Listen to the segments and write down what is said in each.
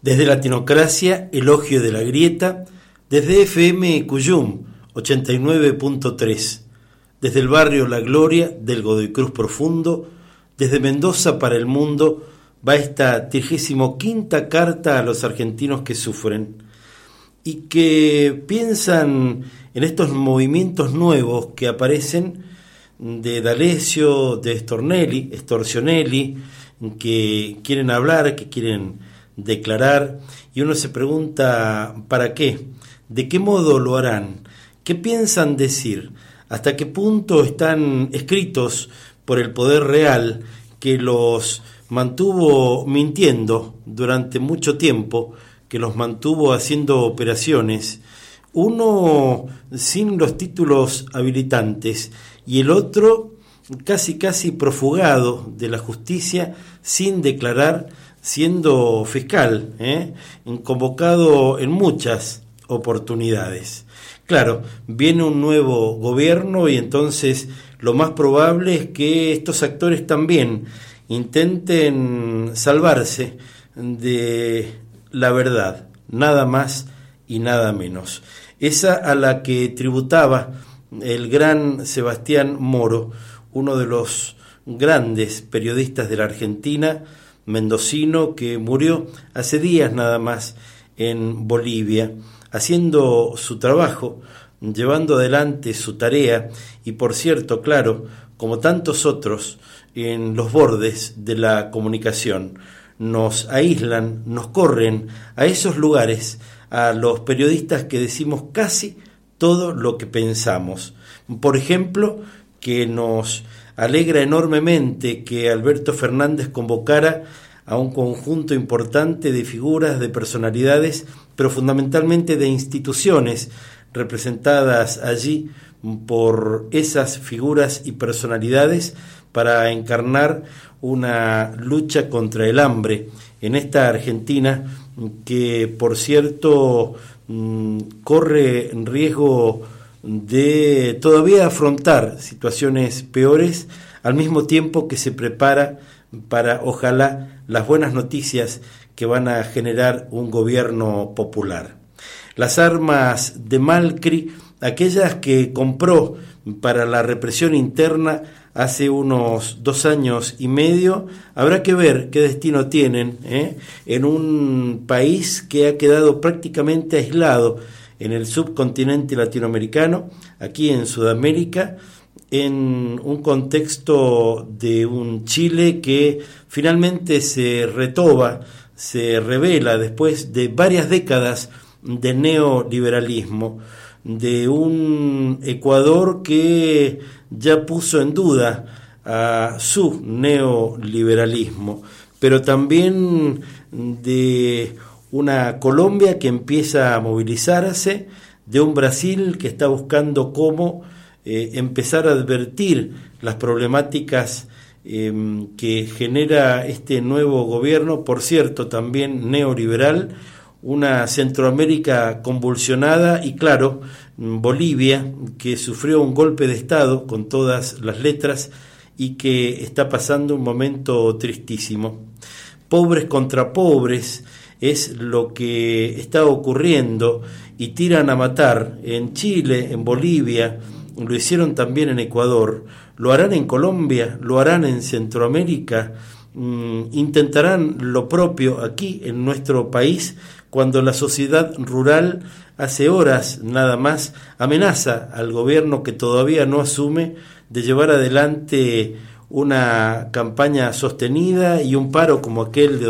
Desde Latinocracia, Elogio de la Grieta, desde FM Cuyum 89.3, desde el barrio La Gloria del Godoy Cruz Profundo, desde Mendoza para el mundo, va esta 35 quinta carta a los argentinos que sufren y que piensan en estos movimientos nuevos que aparecen de D'Alessio, de Stornelli, Storcionelli, que quieren hablar, que quieren declarar, y uno se pregunta, ¿para qué? ¿De qué modo lo harán? ¿Qué piensan decir? ¿Hasta qué punto están escritos por el poder real que los mantuvo mintiendo durante mucho tiempo, que los mantuvo haciendo operaciones, uno sin los títulos habilitantes y el otro casi casi profugado de la justicia sin declarar siendo fiscal, ¿eh? convocado en muchas oportunidades. Claro, viene un nuevo gobierno y entonces lo más probable es que estos actores también intenten salvarse de la verdad, nada más y nada menos. Esa a la que tributaba el gran Sebastián Moro, uno de los grandes periodistas de la Argentina, mendocino, que murió hace días nada más en Bolivia, haciendo su trabajo, llevando adelante su tarea y, por cierto, claro, como tantos otros, en los bordes de la comunicación. Nos aíslan, nos corren a esos lugares, a los periodistas que decimos casi todo lo que pensamos. Por ejemplo, que nos alegra enormemente que Alberto Fernández convocara a un conjunto importante de figuras, de personalidades, pero fundamentalmente de instituciones representadas allí por esas figuras y personalidades para encarnar una lucha contra el hambre en esta Argentina que, por cierto, mm, corre riesgo de todavía afrontar situaciones peores al mismo tiempo que se prepara para, ojalá, las buenas noticias que van a generar un gobierno popular. Las armas de Malcri, aquellas que compró para la represión interna hace unos dos años y medio, habrá que ver qué destino tienen ¿eh? en un país que ha quedado prácticamente aislado en el subcontinente latinoamericano, aquí en Sudamérica, en un contexto de un Chile que finalmente se retoba, se revela después de varias décadas de neoliberalismo, de un Ecuador que ya puso en duda a su neoliberalismo, pero también de una Colombia que empieza a movilizarse, de un Brasil que está buscando cómo eh, empezar a advertir las problemáticas em, que genera este nuevo gobierno, por cierto, también neoliberal, una Centroamérica convulsionada y claro, Bolivia, que sufrió un golpe de Estado con todas las letras y que está pasando un momento tristísimo. Pobres contra pobres es lo que está ocurriendo y tiran a matar en Chile, en Bolivia, lo hicieron también en Ecuador, lo harán en Colombia, lo harán en Centroamérica, mm, intentarán lo propio aquí en nuestro país cuando la sociedad rural hace horas nada más amenaza al gobierno que todavía no asume de llevar adelante una campaña sostenida y un paro como aquel de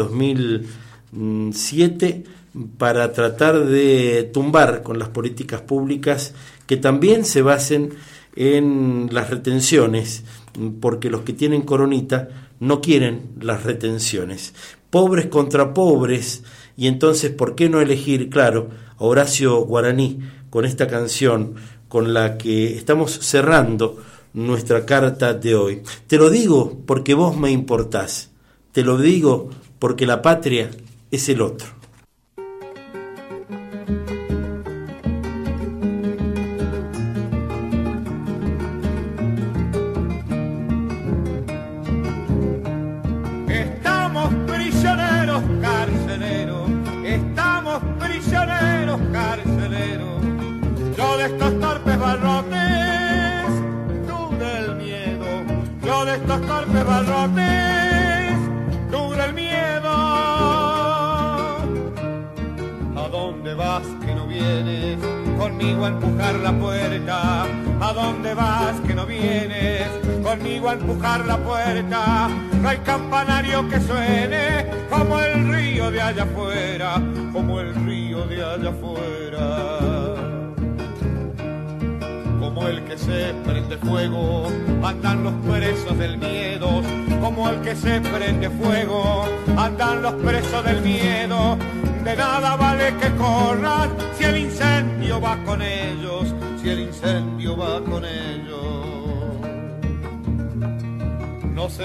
2007 para tratar de tumbar con las políticas públicas que también se basen en las retenciones, porque los que tienen coronita no quieren las retenciones. Pobres contra pobres, y entonces, ¿por qué no elegir, claro, a Horacio Guaraní con esta canción con la que estamos cerrando nuestra carta de hoy? Te lo digo porque vos me importás, te lo digo porque la patria es el otro. Estamos prisioneros, carceleros, estamos prisioneros, carceleros. Yo de estos torpes barrotes, tú del miedo, yo de estos torpes barrotes. Vas que no vienes? Conmigo a empujar la puerta. ¿A dónde vas que no vienes? Conmigo a empujar la puerta. No hay campanario que suene como el río de allá afuera, como el río de allá afuera como el que se prende fuego, andan los presos del miedo, como el que se prende fuego, andan los presos del miedo, de nada vale que corran si el incendio va con ellos, si el incendio va con ellos. No sé,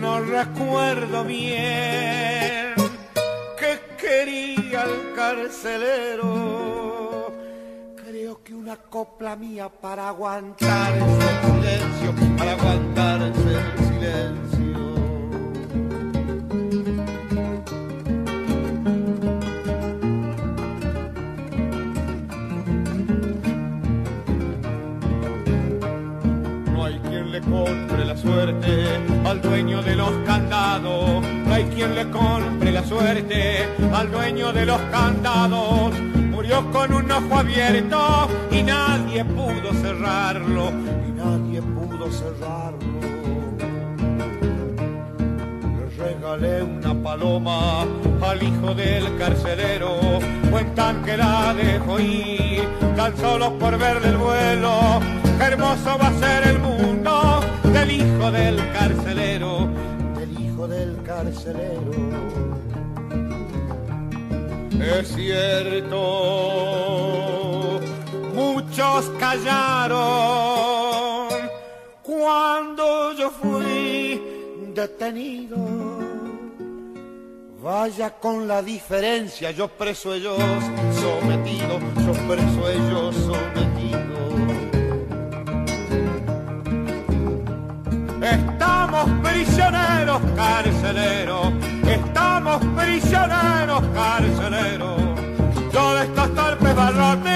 no recuerdo bien qué quería el carcelero. Creo que una copla mía para aguantar el silencio, para aguantar el silencio. Compre la suerte al dueño de los candados. No hay quien le compre la suerte al dueño de los candados. Murió con un ojo abierto y nadie pudo cerrarlo. Y nadie pudo cerrarlo. Le regalé una paloma al hijo del carcelero. Cuentan que la dejó ir tan solo por verle el vuelo. Hermoso va a ser del hijo del carcelero, del hijo del carcelero. Es cierto, muchos callaron cuando yo fui detenido. Vaya con la diferencia, yo preso ellos sometido, yo preso ellos fiesta hasta el pedalarme